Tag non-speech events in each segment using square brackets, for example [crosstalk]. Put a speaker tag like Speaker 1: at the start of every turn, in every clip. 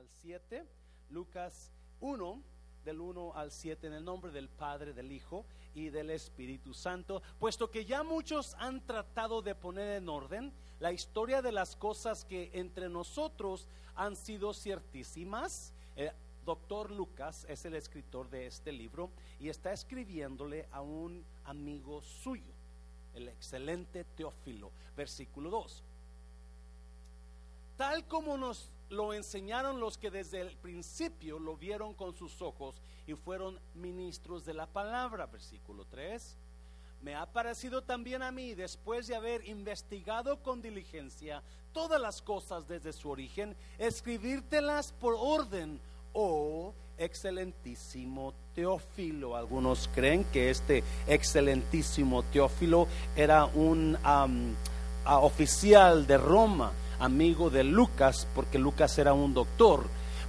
Speaker 1: al 7, Lucas 1, del 1 al 7, en el nombre del Padre, del Hijo y del Espíritu Santo, puesto que ya muchos han tratado de poner en orden la historia de las cosas que entre nosotros han sido ciertísimas. El doctor Lucas es el escritor de este libro y está escribiéndole a un amigo suyo, el excelente Teófilo, versículo 2. Tal como nos lo enseñaron los que desde el principio lo vieron con sus ojos y fueron ministros de la palabra, versículo 3. Me ha parecido también a mí, después de haber investigado con diligencia todas las cosas desde su origen, escribírtelas por orden, oh excelentísimo Teófilo. Algunos creen que este excelentísimo Teófilo era un oficial de Roma amigo de Lucas, porque Lucas era un doctor,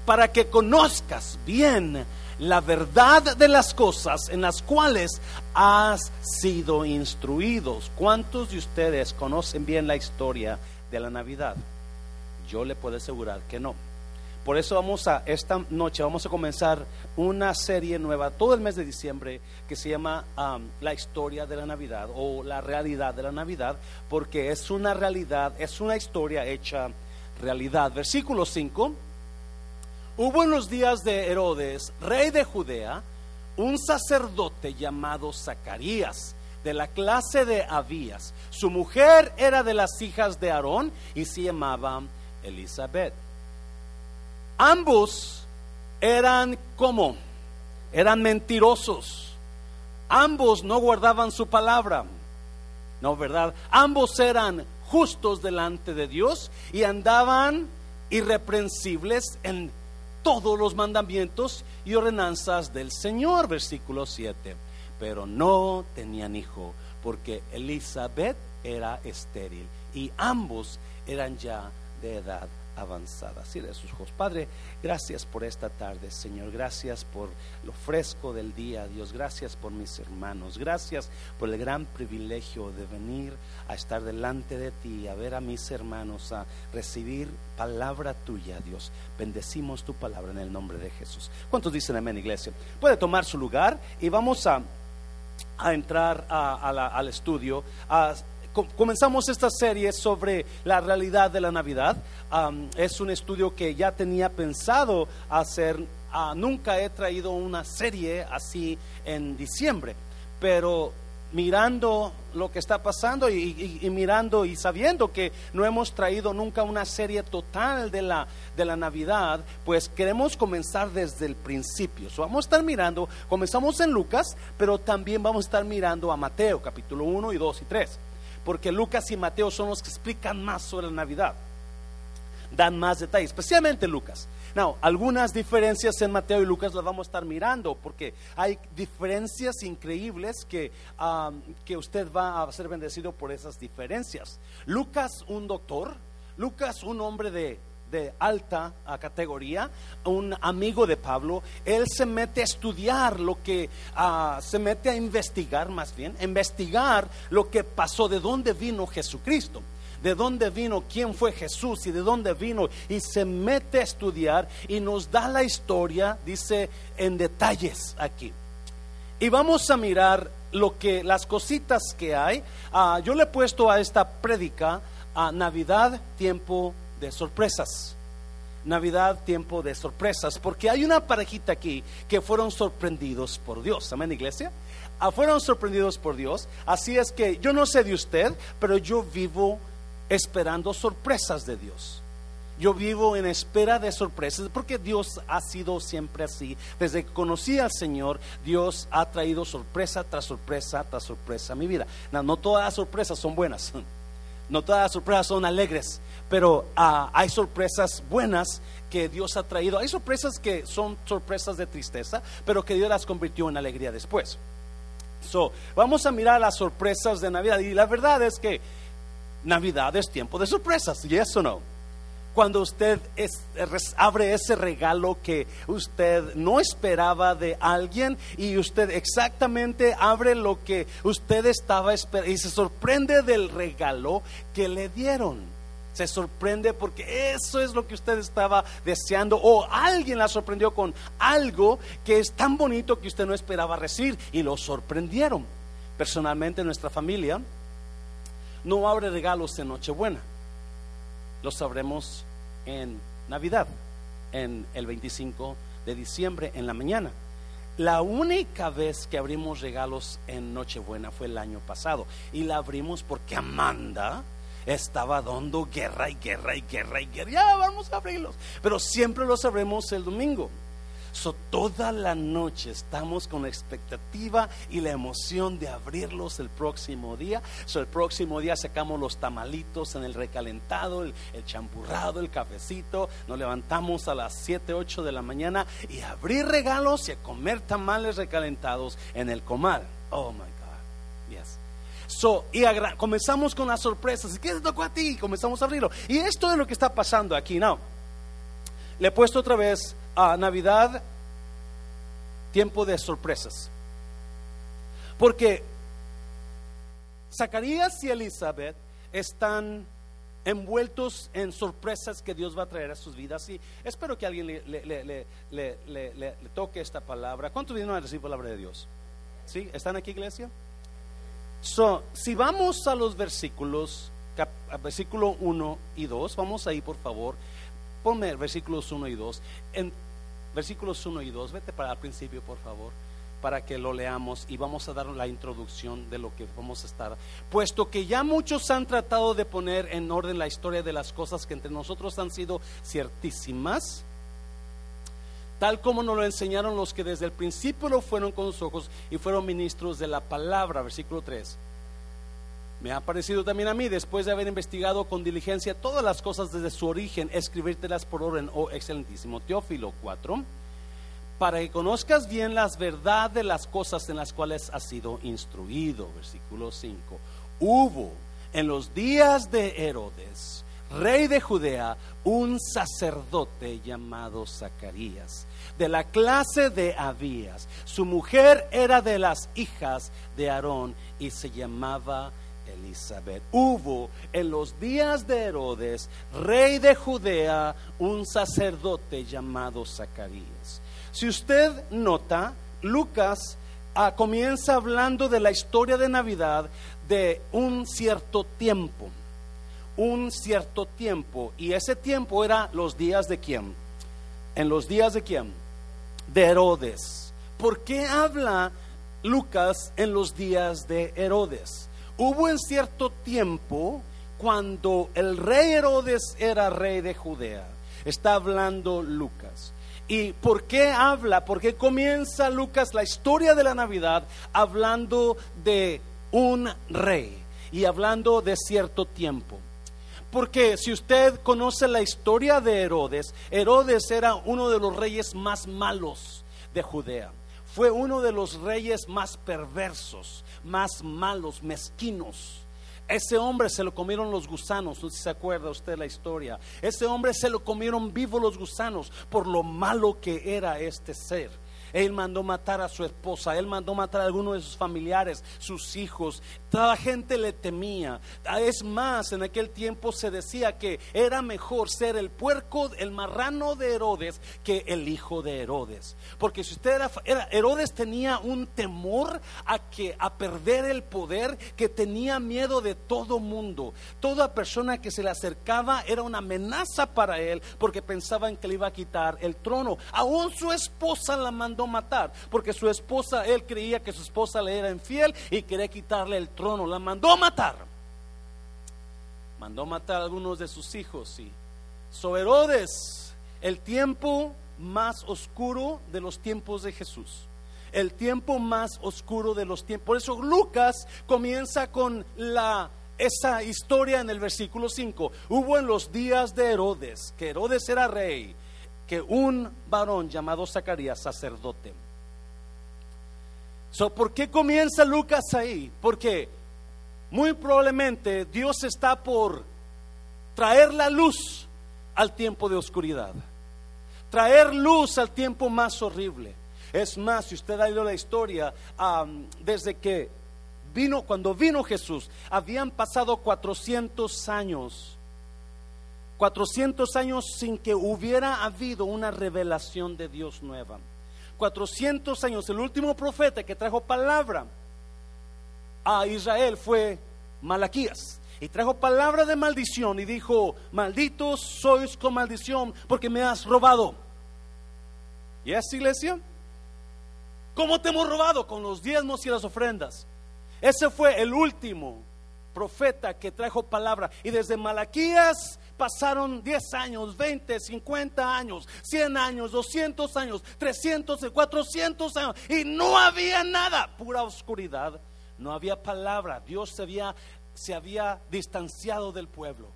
Speaker 1: para que conozcas bien la verdad de las cosas en las cuales has sido instruidos. ¿Cuántos de ustedes conocen bien la historia de la Navidad? Yo le puedo asegurar que no. Por eso vamos a, esta noche vamos a comenzar una serie nueva todo el mes de diciembre que se llama um, La historia de la Navidad o La realidad de la Navidad, porque es una realidad, es una historia hecha realidad. Versículo 5. Hubo en los días de Herodes, rey de Judea, un sacerdote llamado Zacarías, de la clase de Abías. Su mujer era de las hijas de Aarón y se llamaba Elizabeth. Ambos eran como, eran mentirosos. Ambos no guardaban su palabra. No, ¿verdad? Ambos eran justos delante de Dios y andaban irreprensibles en todos los mandamientos y ordenanzas del Señor, versículo 7. Pero no tenían hijo, porque Elizabeth era estéril y ambos eran ya de edad avanzada. Así de sus ojos. Padre, gracias por esta tarde, Señor. Gracias por lo fresco del día, Dios. Gracias por mis hermanos. Gracias por el gran privilegio de venir a estar delante de ti, a ver a mis hermanos, a recibir palabra tuya, Dios. Bendecimos tu palabra en el nombre de Jesús. ¿Cuántos dicen amén, iglesia? Puede tomar su lugar y vamos a a entrar al estudio, a comenzamos esta serie sobre la realidad de la Navidad. es un estudio que ya tenía pensado hacer. Ah, nunca he traído una serie así en diciembre, pero mirando lo que está pasando y, mirando y sabiendo que no hemos traído nunca una serie total de la, de la Navidad, pues queremos comenzar desde el principio. vamos a estar mirando, comenzamos en Lucas, pero también vamos a estar mirando a Mateo, capítulo 1 y 2 y 3 porque Lucas y Mateo son los que explican más sobre la Navidad. Dan más detalles, especialmente Lucas. Now, algunas diferencias en Mateo y Lucas las vamos a estar mirando, porque hay diferencias increíbles que, que usted va a ser bendecido por esas diferencias. Lucas, un doctor, Lucas, un hombre de de alta categoría, un amigo de Pablo, él se mete a estudiar lo que, ah, se mete a investigar más bien, investigar lo que pasó, de dónde vino Jesucristo de dónde vino, quién fue Jesús y de dónde vino. Y se mete a estudiar y nos da la historia, dice, en detalles aquí. Y vamos a mirar lo que, las cositas que hay. Ah, yo le he puesto a esta prédica a Navidad, tiempo de sorpresas. Navidad, tiempo de sorpresas, porque hay una parejita aquí que fueron sorprendidos por Dios. Amén, iglesia. Ah, fueron sorprendidos por Dios. Así es que yo no sé de usted, pero yo vivo esperando sorpresas de Dios. Yo vivo en espera de sorpresas porque Dios ha sido siempre así. Desde que conocí al Señor, Dios ha traído sorpresa tras sorpresa tras sorpresa a mi vida. No, no todas las sorpresas son buenas. No todas las sorpresas son alegres, pero ah, hay sorpresas buenas que Dios ha traído. Hay sorpresas que son sorpresas de tristeza, pero que Dios las convirtió en alegría después. So, vamos a mirar las sorpresas de Navidad. Y la verdad es que Navidad es tiempo de sorpresas, ¿y eso no? Cuando usted abre ese regalo que usted no esperaba de alguien y usted exactamente abre lo que usted estaba esperando y se sorprende del regalo que le dieron. Se sorprende porque eso es lo que usted estaba deseando o alguien la sorprendió con algo que es tan bonito que usted no esperaba recibir y lo sorprendieron. Personalmente nuestra familia no abre regalos en Nochebuena. Los sabremos en Navidad, en el 25 de diciembre en la mañana. La única vez que abrimos regalos en Nochebuena fue el año pasado y la abrimos porque Amanda estaba dando guerra y guerra y guerra y guerra. Ya vamos a abrirlos. Pero siempre los abrimos el domingo. So, toda la noche estamos con la expectativa y la emoción de abrirlos el próximo día. So, el próximo día sacamos los tamalitos en el recalentado, el, el champurrado, el cafecito. Nos levantamos a las 7, 8 de la mañana y abrir regalos y comer tamales recalentados en el comal. Oh my God. Yes. So, y comenzamos con las sorpresas. ¿Qué te tocó a ti? Comenzamos a abrirlo. Y esto es lo que está pasando aquí. Now, le he puesto otra vez a Navidad tiempo de sorpresas. Porque Zacarías y Elizabeth están envueltos en sorpresas que Dios va a traer a sus vidas. Y espero que alguien le, toque esta palabra. ¿Cuántos vienen a recibir palabra de Dios? ¿Sí? ¿Están aquí, iglesia? So, si vamos a los versículos, versículo 1 y 2, vamos ahí por favor, ponme versículos 1 y 2. En versículos 1 y 2, vete para el principio por favor, para que lo leamos y vamos a dar la introducción de lo que vamos a estar. Puesto que ya muchos han tratado de poner en orden la historia de las cosas que entre nosotros han sido ciertísimas tal como nos lo enseñaron los que desde el principio lo fueron con sus ojos y fueron ministros de la palabra, versículo 3. Me ha parecido también a mí, después de haber investigado con diligencia todas las cosas desde su origen, escribírtelas por orden, oh excelentísimo Teófilo 4, para que conozcas bien las verdades de las cosas en las cuales has sido instruido, versículo 5. Hubo en los días de Herodes, rey de Judea, un sacerdote llamado Zacarías de la clase de Abías. Su mujer era de las hijas de Aarón y se llamaba Elizabeth. Hubo en los días de Herodes, rey de Judea, un sacerdote llamado Zacarías. Si usted nota, Lucas ah, comienza hablando de la historia de Navidad de un cierto tiempo. Un cierto tiempo. Y ese tiempo era los días de quién? En los días de quién? de Herodes. ¿Por qué habla Lucas en los días de Herodes? Hubo en cierto tiempo cuando el rey Herodes era rey de Judea. Está hablando Lucas. ¿Y por qué habla? ¿Por qué comienza Lucas la historia de la Navidad hablando de un rey y hablando de cierto tiempo? Porque si usted conoce la historia de Herodes, Herodes era uno de los reyes más malos de Judea. Fue uno de los reyes más perversos, más malos, mezquinos. Ese hombre se lo comieron los gusanos, no sé si se acuerda usted la historia. Ese hombre se lo comieron vivo los gusanos por lo malo que era este ser. Él mandó matar a su esposa, él mandó matar a algunos de sus familiares, sus hijos. Toda la gente le temía. Es más, en aquel tiempo se decía que era mejor ser el puerco, el marrano de Herodes que el hijo de Herodes. Porque si usted era, Herodes tenía un temor a que a perder el poder, que tenía miedo de todo mundo. Toda persona que se le acercaba era una amenaza para él porque pensaban que le iba a quitar el trono. Aún su esposa la mandó matar, porque su esposa, él creía que su esposa le era infiel y quería quitarle el trono, la mandó matar. Mandó matar a algunos de sus hijos y so Herodes, el tiempo más oscuro de los tiempos de Jesús. El tiempo más oscuro de los tiempos. Por eso Lucas comienza con la esa historia en el versículo 5. Hubo en los días de Herodes, que Herodes era rey, que un varón llamado Zacarías, sacerdote. So, ¿Por qué comienza Lucas ahí? Porque muy probablemente Dios está por traer la luz al tiempo de oscuridad, traer luz al tiempo más horrible. Es más, si usted ha oído la historia, desde que vino, cuando vino Jesús, habían pasado 400 años 400 años sin que hubiera habido una revelación de Dios nueva. 400 años, el último profeta que trajo palabra a Israel fue Malaquías. Y trajo palabra de maldición y dijo, malditos sois con maldición porque me has robado. ¿Y es iglesia? ¿Cómo te hemos robado? Con los diezmos y las ofrendas. Ese fue el último profeta que trajo palabra. Y desde Malaquías pasaron 10 años, 20, 50 años, 100 años, 200 años, 300, 400 años. Y no había nada, pura oscuridad. No había palabra. Dios se había, se había distanciado del pueblo.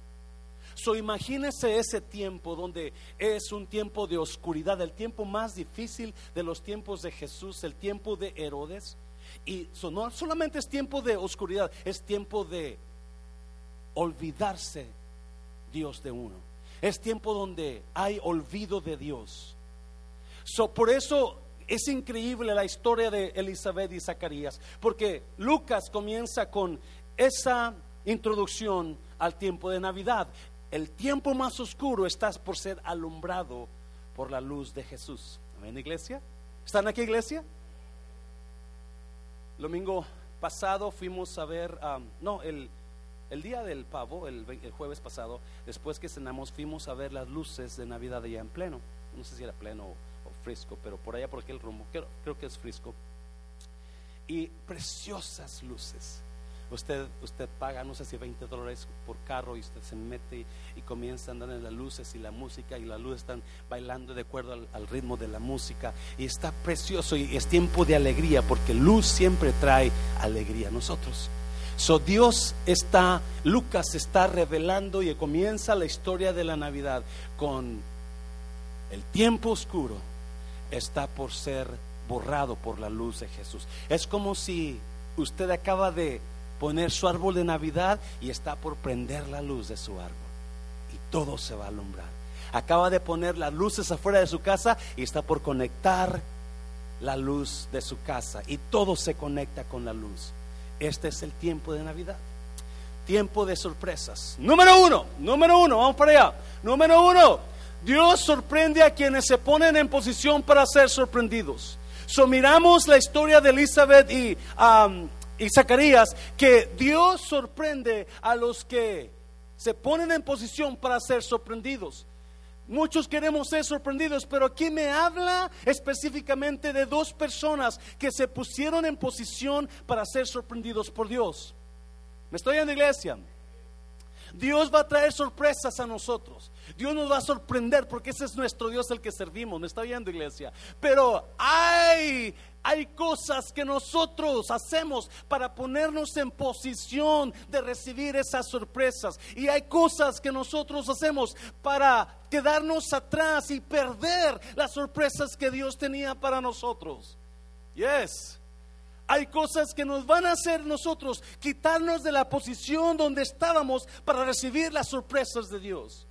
Speaker 1: So imagínese ese tiempo donde es un tiempo de oscuridad, el tiempo más difícil de los tiempos de Jesús, el tiempo de Herodes. Y no solamente es tiempo de oscuridad, es tiempo de olvidarse Dios de uno. Es tiempo donde hay olvido de Dios. So, por eso es increíble la historia de Elizabeth y Zacarías, porque Lucas comienza con esa introducción al tiempo de Navidad. El tiempo más oscuro está por ser alumbrado por la luz de Jesús. ¿Amén, iglesia? ¿Están aquí, iglesia? El domingo pasado fuimos a ver, no, el, el, día del pavo, el, jueves pasado, después que cenamos, fuimos a ver las luces de Navidad allá en pleno. No sé si era pleno o, frisco, pero por allá por aquel rumbo, creo que es frisco. Y preciosas luces Usted, usted paga, no sé si 20 dólares por carro y usted se mete y comienza a andar en las luces y la música y las luces están bailando de acuerdo al, ritmo de la música y está precioso y es tiempo de alegría porque luz siempre trae alegría a nosotros. So Dios está, Lucas está revelando y comienza la historia de la Navidad con el tiempo oscuro está por ser borrado por la luz de Jesús. Es como si usted acaba de poner su árbol de Navidad y está por prender la luz de su árbol. Y todo se va a alumbrar. Acaba de poner las luces afuera de su casa y está por conectar la luz de su casa. Y todo se conecta con la luz. Este es el tiempo de Navidad. Tiempo de sorpresas. Número uno, número uno, vamos para allá. Número uno, Dios sorprende a quienes se ponen en posición para ser sorprendidos. So, miramos la historia de Elizabeth y um, y Zacarías que Dios sorprende a los que se ponen en posición para ser sorprendidos. Muchos queremos ser sorprendidos, pero aquí me habla específicamente de dos personas que se pusieron en posición para ser sorprendidos por Dios. ¿Me estoy en la iglesia? Dios va a traer sorpresas a nosotros. Dios nos va a sorprender porque ese es nuestro Dios el que servimos. ¿Me está viendo, iglesia? Pero hay, hay cosas que nosotros hacemos para ponernos en posición de recibir esas sorpresas. Y hay cosas que nosotros hacemos para quedarnos atrás y perder las sorpresas que Dios tenía para nosotros. Yes. Hay cosas que nos van a hacer nosotros quitarnos de la posición donde estábamos para recibir las sorpresas de Dios.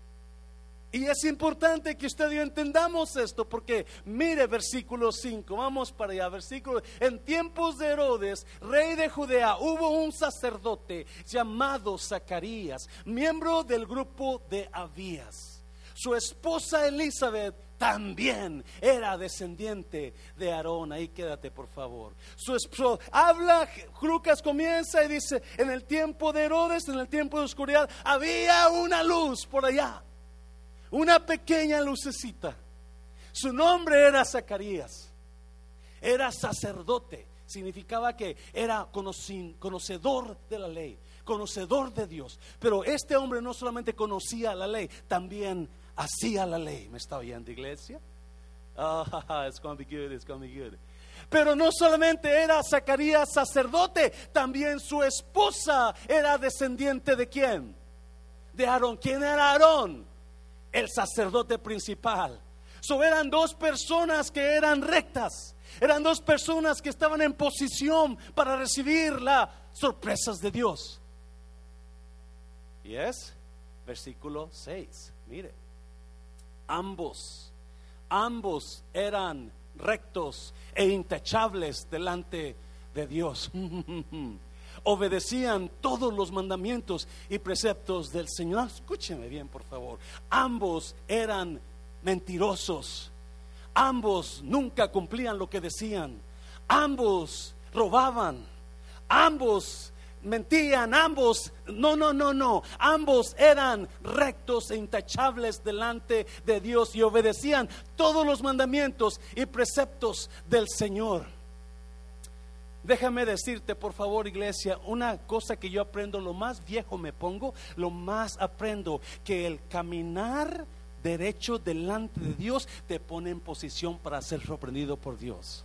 Speaker 1: Y es importante que usted y yo entendamos esto, porque mire versículo 5, vamos para allá, versículo, en tiempos de Herodes, rey de Judea, hubo un sacerdote llamado Zacarías, miembro del grupo de Abías. Su esposa Elizabeth también era descendiente de Aarón. Ahí quédate, por favor. Su esposo habla, Lucas comienza y dice, en el tiempo de Herodes, en el tiempo de oscuridad, había una luz por allá, una pequeña lucecita. Su nombre era Zacarías, era sacerdote, significaba que era conocedor de la ley, conocedor de Dios. Pero este hombre no solamente conocía la ley, también hacía la ley. ¿Me está oyendo, iglesia? [laughs] Good. Pero no solamente era Zacarías sacerdote, también su esposa era descendiente de quién? De Aarón. ¿Quién era Aarón? El sacerdote principal. So eran dos personas que eran rectas. Eran dos personas que estaban en posición para recibir las sorpresas de Dios. Y es versículo 6. Mire ambos, ambos eran rectos e intachables delante de Dios. [laughs] obedecían todos los mandamientos y preceptos del Señor. Escúcheme bien, por favor. Ambos eran mentirosos. Ambos nunca cumplían lo que decían. Ambos robaban. Ambos mentían, ambos, no, no, no, no, ambos eran rectos e intachables delante de Dios y obedecían todos los mandamientos y preceptos del Señor. Déjame decirte, por favor, iglesia, una cosa que yo aprendo, lo más viejo me pongo, lo más aprendo, que el caminar derecho delante de Dios te pone en posición para ser sorprendido por Dios.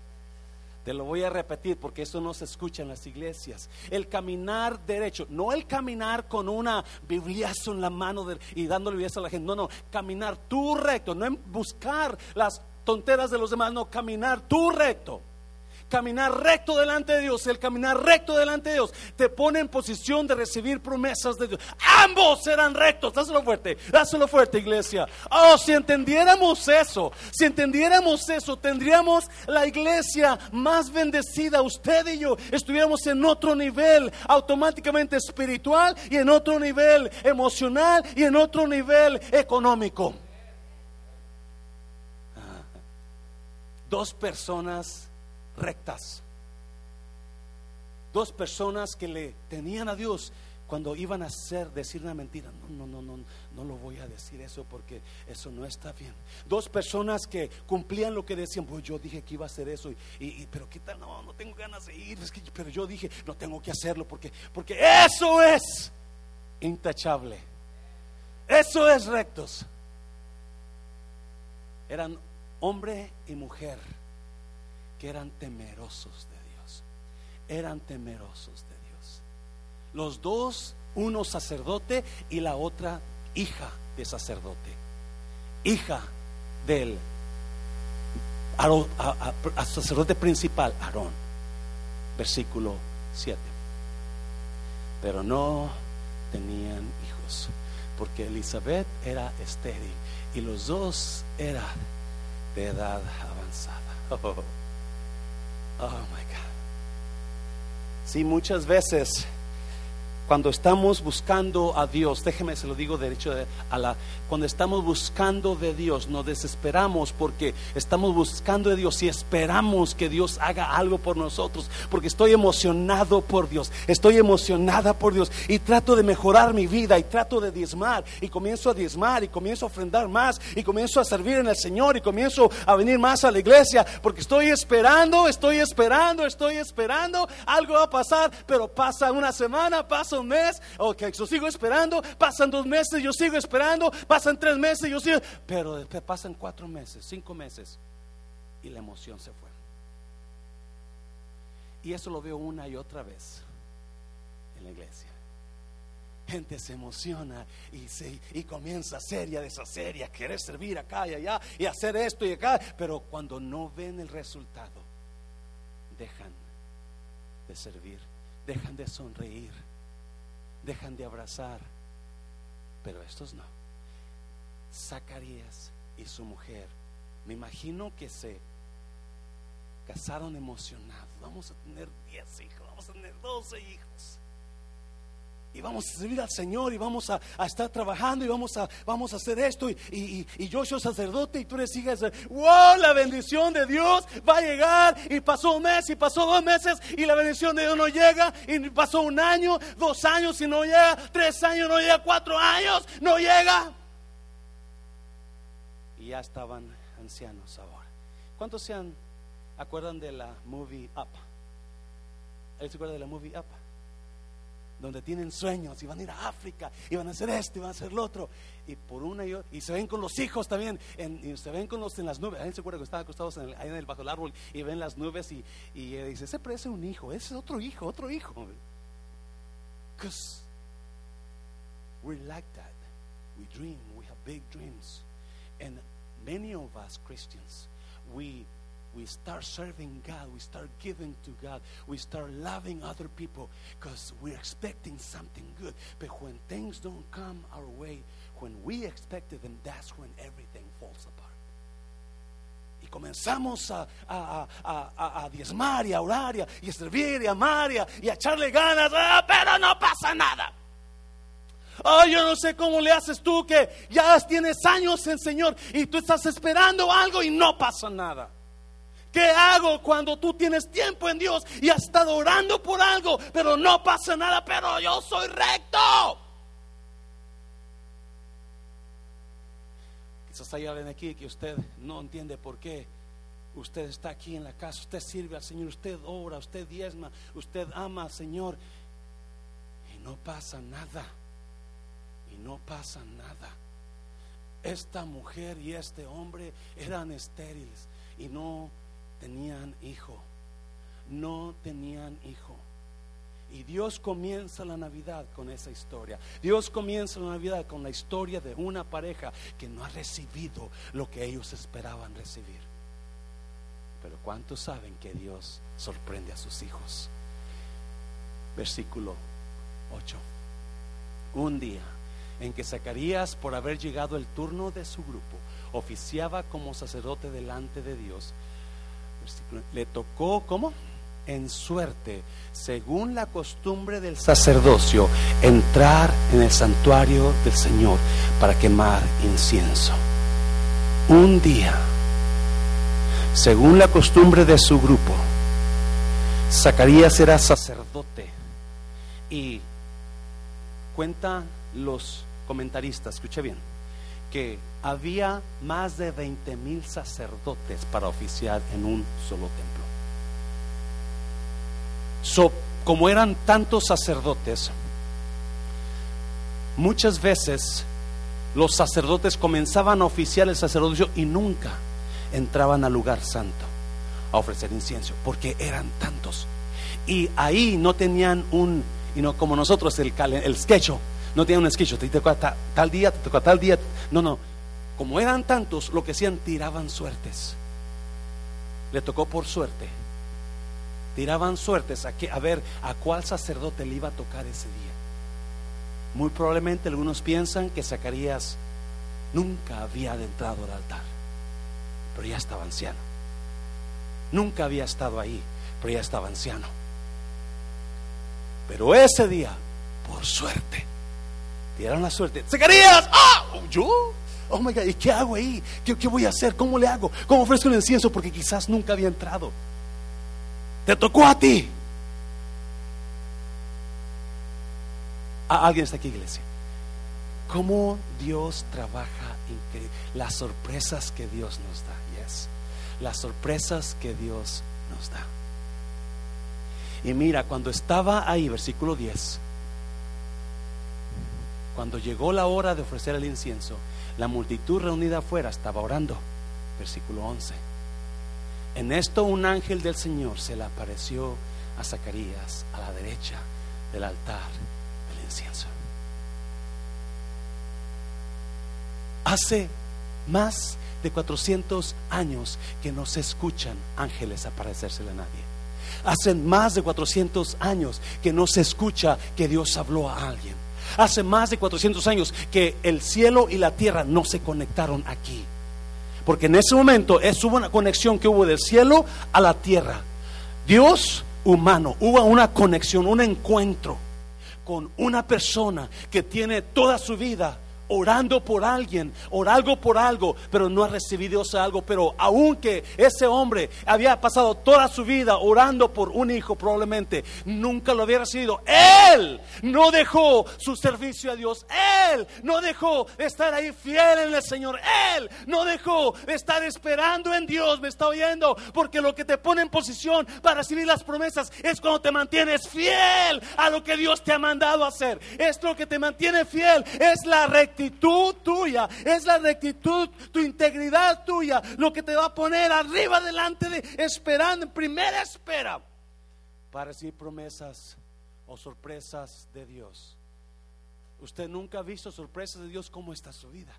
Speaker 1: Te lo voy a repetir porque eso no se escucha en las iglesias. El caminar derecho, no el caminar con una bibliazo en la mano y dándole bibliazo a la gente. No, no, caminar tú recto, no en buscar las tonteras de los demás, no, caminar tú recto caminar recto delante de Dios, el caminar recto delante de Dios, te pone en posición de recibir promesas de Dios. Ambos serán rectos. Dáselo fuerte, dáselo fuerte, iglesia. Oh, si entendiéramos eso, si entendiéramos eso, tendríamos la iglesia más bendecida. Usted y yo estuviéramos en otro nivel automáticamente espiritual y en otro nivel emocional y en otro nivel económico. Ah. Dos personas rectas. Dos personas que le tenían a Dios cuando iban a hacer, decir una mentira. No, no, no, no, no lo voy a decir eso porque eso no está bien. Dos personas que cumplían lo que decían. Pues yo dije que iba a hacer eso, y, pero qué tal, no, no tengo ganas de ir. pero yo dije, no tengo que hacerlo porque, porque eso es intachable. Eso es rectos. Eran hombre y mujer que eran temerosos de Dios. Eran temerosos de Dios. Los dos, uno sacerdote y la otra hija de sacerdote. Hija del sacerdote principal, Aarón. Versículo 7. Pero no tenían hijos, porque Elizabeth era estéril y los dos eran de edad avanzada. Oh [laughs] my God. Sí, muchas veces cuando estamos buscando a Dios, déjeme se lo digo derecho a la, cuando estamos buscando de Dios, nos desesperamos porque estamos buscando de Dios y esperamos que Dios haga algo por nosotros, porque estoy emocionado por Dios, estoy emocionada por Dios y trato de mejorar mi vida y trato de diezmar y comienzo a diezmar y comienzo a ofrendar más y comienzo a servir en el Señor y comienzo a venir más a la iglesia porque estoy esperando, estoy esperando, estoy esperando, algo va a pasar, pero pasa una semana, pasa un mes, ok, yo sigo esperando, pasan dos meses, yo sigo esperando, pasan tres meses, yo sigo, pero después pasan cuatro meses, cinco meses, y la emoción se fue. Y eso lo veo una y otra vez en la iglesia. Gente se emociona y, se, y comienza a hacer y a deshacer y a querer servir acá y allá y hacer esto y acá, pero cuando no ven el resultado, dejan de servir, dejan de sonreír dejan de abrazar, pero estos no. Zacarías y su mujer, me imagino que se casaron emocionados. Vamos a tener 10 hijos, vamos a tener 12 hijos y vamos a servir al Señor y vamos a, estar trabajando y vamos a, vamos a hacer esto y, y, yo soy sacerdote y tú eres hija wow la bendición de Dios va a llegar y pasó un mes y pasó dos meses y la bendición de Dios no llega y pasó un año dos años y no llega tres años no llega cuatro años no llega y ya estaban ancianos ahora ¿cuántos se acuerdan de la movie Up? ¿Alguien se acuerda de la movie Up? Donde tienen sueños y van a ir a África y van a hacer esto y van a hacer lo otro. Y por una y, y se ven con los hijos también, y se ven con los en las nubes. ¿Alguien se acuerda que estaban acostados ahí en el, bajo el árbol y ven las nubes y, y dice, ese parece un hijo, ese es otro hijo, otro hijo. Because we're like that. We dream, we have big dreams. And many of us Christians, we we start serving God, we start giving to God, we start loving other people because we're expecting something good. But when things don't come our way, when we expected them, that's when everything falls apart. Y comenzamos a, a, diezmar y a orar y a, servir y a amar y a, echarle ganas, ah, pero no pasa nada. Oh, yo no sé cómo le haces tú que ya tienes años en Señor y tú estás esperando algo y no pasa nada. ¿Qué hago cuando tú tienes tiempo en Dios y has estado orando por algo, pero no pasa nada, pero yo soy recto? Quizás hay alguien aquí que usted no entiende por qué usted está aquí en la casa, usted sirve al Señor, usted ora, usted diezma, usted ama al Señor y no pasa nada. Y no pasa nada. Esta mujer y este hombre eran estériles y no tenían hijo. No tenían hijo. Y Dios comienza la Navidad con esa historia. Dios comienza la Navidad con la historia de una pareja que no ha recibido lo que ellos esperaban recibir. Pero ¿cuántos saben que Dios sorprende a sus hijos? Versículo 8. Un día en que Zacarías, por haber llegado el turno de su grupo, oficiaba como sacerdote delante de Dios, le tocó, ¿cómo? En suerte, según la costumbre del sacerdocio, entrar en el santuario del Señor para quemar incienso. Un día, según la costumbre de su grupo, Zacarías era sacerdote y cuenta los comentaristas, escuche bien, que había más de 20 mil sacerdotes para oficiar en un solo templo. So, como eran tantos sacerdotes, muchas veces los sacerdotes comenzaban a oficiar el sacerdocio y nunca entraban al lugar santo a ofrecer incienso, porque eran tantos. Y ahí no tenían un, y no como nosotros, el, el sketch, no tenían un sketch, te tocó tal día, te tocó tal día. No, no, como eran tantos, lo que hacían, tiraban suertes. Le tocó por suerte. Tiraban suertes a, que, a ver a cuál sacerdote le iba a tocar ese día. Muy probablemente algunos piensan que Zacarías nunca había adentrado al altar, pero ya estaba anciano. Nunca había estado ahí, pero ya estaba anciano. Pero ese día, por suerte, tiraron la suerte. Zacarías, ¡ah! ¿Yo? oh my God, ¿y qué hago ahí? ¿Qué, voy a hacer? ¿Cómo le hago? ¿Cómo ofrezco el incienso? Porque quizás nunca había entrado. Te tocó a ti. alguien está aquí, iglesia. ¿Cómo Dios trabaja increíble? Las sorpresas que Dios nos da, yes. Las sorpresas que Dios nos da. Y mira, cuando estaba ahí, versículo 10, cuando llegó la hora de ofrecer el incienso, la multitud reunida afuera estaba orando. Versículo 11. En esto un ángel del Señor se le apareció a Zacarías a la derecha del altar del incienso. Hace más de 400 años que no se escuchan ángeles aparecérsele a nadie. Hace más de 400 años que no se escucha que Dios habló a alguien. Hace más de 400 años que el cielo y la tierra no se conectaron aquí. Porque en ese momento es, hubo una conexión que hubo del cielo a la tierra. Dios humano, hubo una conexión, un encuentro con una persona que tiene toda su vida orando por alguien, orando por algo, pero no ha recibido algo. Pero aunque ese hombre había pasado toda su vida orando por un hijo, probablemente nunca lo había recibido. Él no dejó su servicio a Dios. Él no dejó de estar ahí fiel en el Señor. Él no dejó de estar esperando en Dios. Me está oyendo, porque lo que te pone en posición para recibir las promesas es cuando te mantienes fiel a lo que Dios te ha mandado a hacer. Es lo que te mantiene fiel, es la rectitud tuya, es la rectitud, tu integridad tuya, lo que te va a poner arriba delante de esperando, en primera espera, para recibir promesas o sorpresas de Dios. Usted nunca ha visto sorpresas de Dios, ¿cómo está su vida?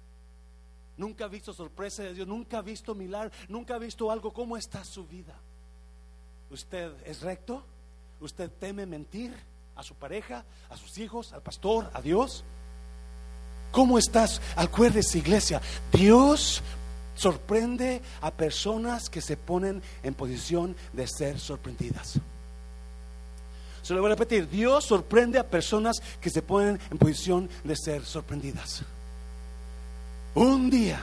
Speaker 1: Nunca ha visto sorpresas de Dios, nunca ha visto milagro, nunca ha visto algo, ¿cómo está su vida? ¿Usted es recto? ¿Usted teme mentir a su pareja, a sus hijos, al pastor, a Dios? ¿Cómo estás? Acuérdese, iglesia, Dios sorprende a personas que se ponen en posición de ser sorprendidas. Se lo voy a repetir, Dios sorprende a personas que se ponen en posición de ser sorprendidas. Un día,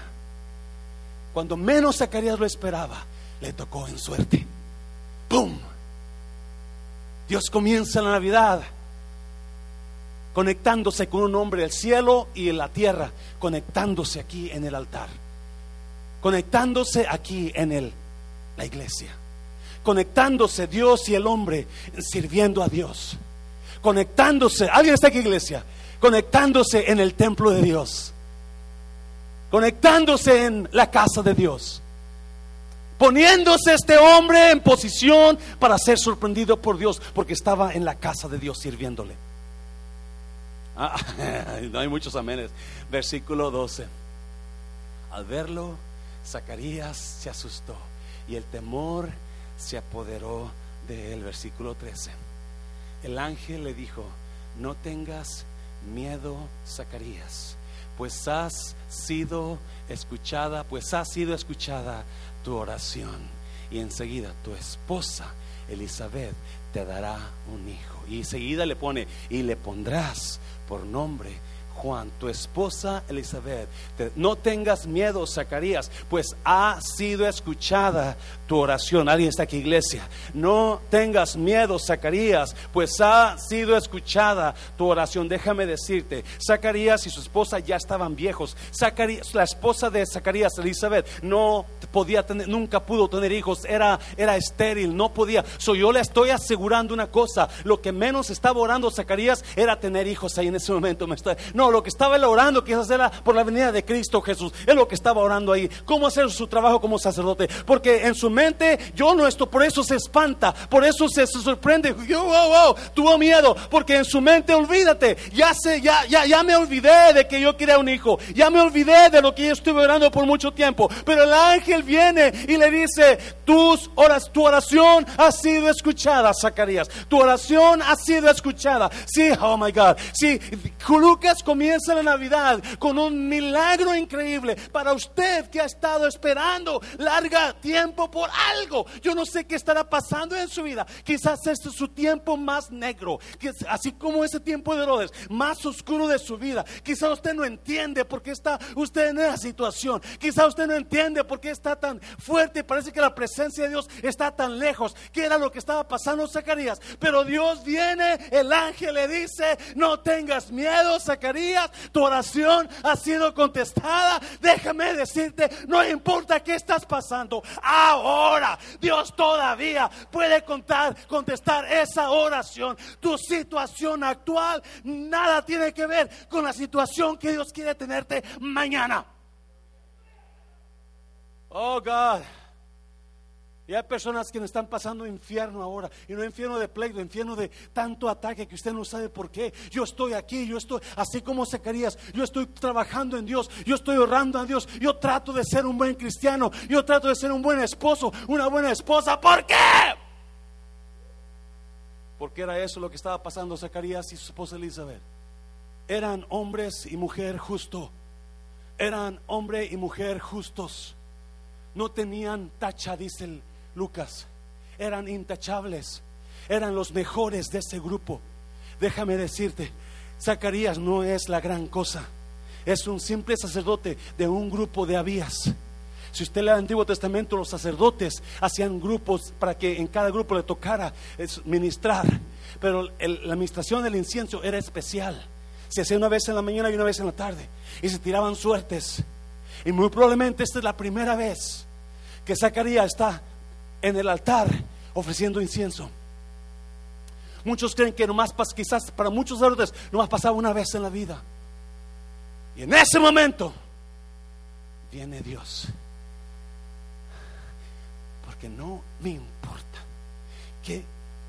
Speaker 1: cuando menos Zacarías lo esperaba, le tocó en suerte. ¡Pum! Dios comienza la Navidad conectándose con un hombre del cielo y en la tierra, conectándose aquí en el altar, conectándose aquí en el, la iglesia, conectándose Dios y el hombre sirviendo a Dios, conectándose, ¿alguien está aquí iglesia? Conectándose en el templo de Dios, conectándose en la casa de Dios poniéndose este hombre en posición para ser sorprendido por Dios, porque estaba en la casa de Dios sirviéndole. Ah, [laughs] no hay muchos amenes. Versículo 12. Al verlo, Zacarías se asustó y el temor se apoderó de él. Versículo 13. El ángel le dijo, no tengas miedo, Zacarías, pues has sido escuchada, pues ha sido escuchada tu oración. Y enseguida tu esposa, Elizabeth, te dará un hijo. Y enseguida le pone, y le pondrás por nombre Juan, tu esposa Elizabeth. no tengas miedo, Zacarías, pues ha sido escuchada tu oración. Alguien está aquí, iglesia. No tengas miedo, Zacarías, pues ha sido escuchada tu oración. Déjame decirte, Zacarías y su esposa ya estaban viejos. Zacarías, la esposa de Zacarías, Elizabeth, no podía tener, nunca pudo tener hijos, era, era estéril, no podía. So, yo le estoy asegurando una cosa, lo que menos estaba orando Zacarías era tener hijos ahí en ese momento. Me no, lo que estaba orando quizás era por la venida de Cristo Jesús. Es lo que estaba orando ahí. ¿Cómo hacer su trabajo como sacerdote? Porque en su mente yo no estoy, por eso se espanta, por eso se, sorprende. Tuvo miedo, porque en su mente olvídate, ya sé, ya, ya, ya me olvidé de que yo quería un hijo, ya me olvidé de lo que yo estuve orando por mucho tiempo. Pero el ángel viene y le dice, tus horas, tu oración ha sido escuchada, Zacarías. Tu oración ha sido escuchada. Sí, oh my God. Sí, Lucas comienza la Navidad con un milagro increíble para usted que ha estado esperando larga tiempo por algo. Yo no sé qué estará pasando en su vida. Quizás este es su tiempo más negro, así como ese tiempo de Herodes, más oscuro de su vida. Quizás usted no entiende por qué está usted en esa situación. Quizás usted no entiende por qué está tan fuerte. Parece que la presencia de Dios está tan lejos. ¿Qué era lo que estaba pasando Zacarías? Pero Dios viene, el ángel le dice, no tengas miedo, Zacarías, tu oración ha sido contestada. Déjame decirte, no importa qué estás pasando, ahora Dios todavía puede contar, contestar esa oración. Tu situación actual nada tiene que ver con la situación que Dios quiere tenerte mañana. Oh God. Y hay personas que están pasando infierno ahora. Y no infierno de pleito, infierno de tanto ataque que usted no sabe por qué. Yo estoy aquí, yo estoy así como Zacarías. Yo estoy trabajando en Dios. Yo estoy orando a Dios. Yo trato de ser un buen cristiano. Yo trato de ser un buen esposo, una buena esposa. ¿Por qué? Porque era eso lo que estaba pasando Zacarías y su esposa Elizabeth. Eran hombres y mujer justo. Eran hombre y mujer justos. No tenían tacha, dice el Lucas, eran intachables, eran los mejores de ese grupo. Déjame decirte, Zacarías no es la gran cosa, es un simple sacerdote de un grupo de Abías. Si usted lee el Antiguo Testamento, los sacerdotes hacían grupos para que en cada grupo le tocara ministrar, pero la administración del incienso era especial. Se hacía una vez en la mañana y una vez en la tarde, y se tiraban suertes. Y muy probablemente esta es la primera vez que Zacarías está en el altar ofreciendo incienso. Muchos creen que nomás quizás para muchos sacerdotes nomás pasaba una vez en la vida. Y en ese momento viene Dios. Porque no me importa que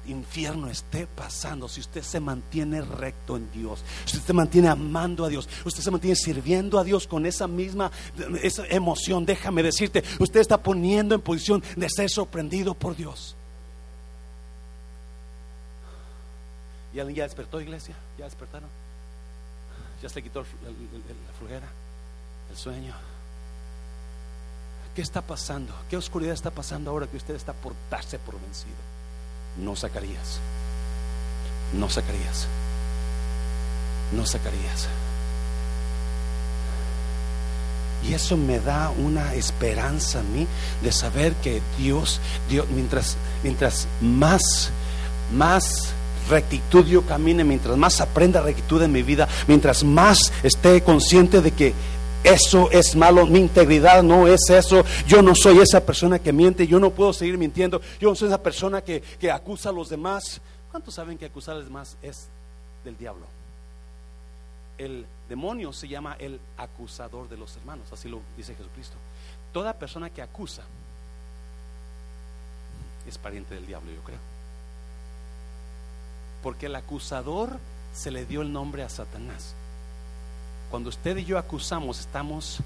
Speaker 1: infierno esté pasando, si usted se mantiene recto en Dios, si usted se mantiene amando a Dios, usted se mantiene sirviendo a Dios con esa misma esa emoción, déjame decirte, usted está poniendo en posición de ser sorprendido por Dios. ¿Y alguien ya despertó, iglesia? ¿Ya despertaron? ¿Ya se quitó la flujera, el sueño? ¿Qué está pasando? ¿Qué oscuridad está pasando ahora que usted está por darse por vencido? No sacarías. No sacarías. No sacarías. Y eso me da una esperanza a mí de saber que Dios, Dios mientras, mientras más, más rectitud yo camine, mientras más aprenda rectitud en mi vida, mientras más esté consciente de que eso es malo, mi integridad no es eso, yo no soy esa persona que miente, yo no puedo seguir mintiendo, yo no soy esa persona que, que acusa a los demás. ¿Cuántos saben que acusar a los demás es del diablo? El demonio se llama el acusador de los hermanos, así lo dice Jesucristo. Toda persona que acusa es pariente del diablo, yo creo. Porque el acusador se le dio el nombre a Satanás. Cuando usted y yo acusamos, estamos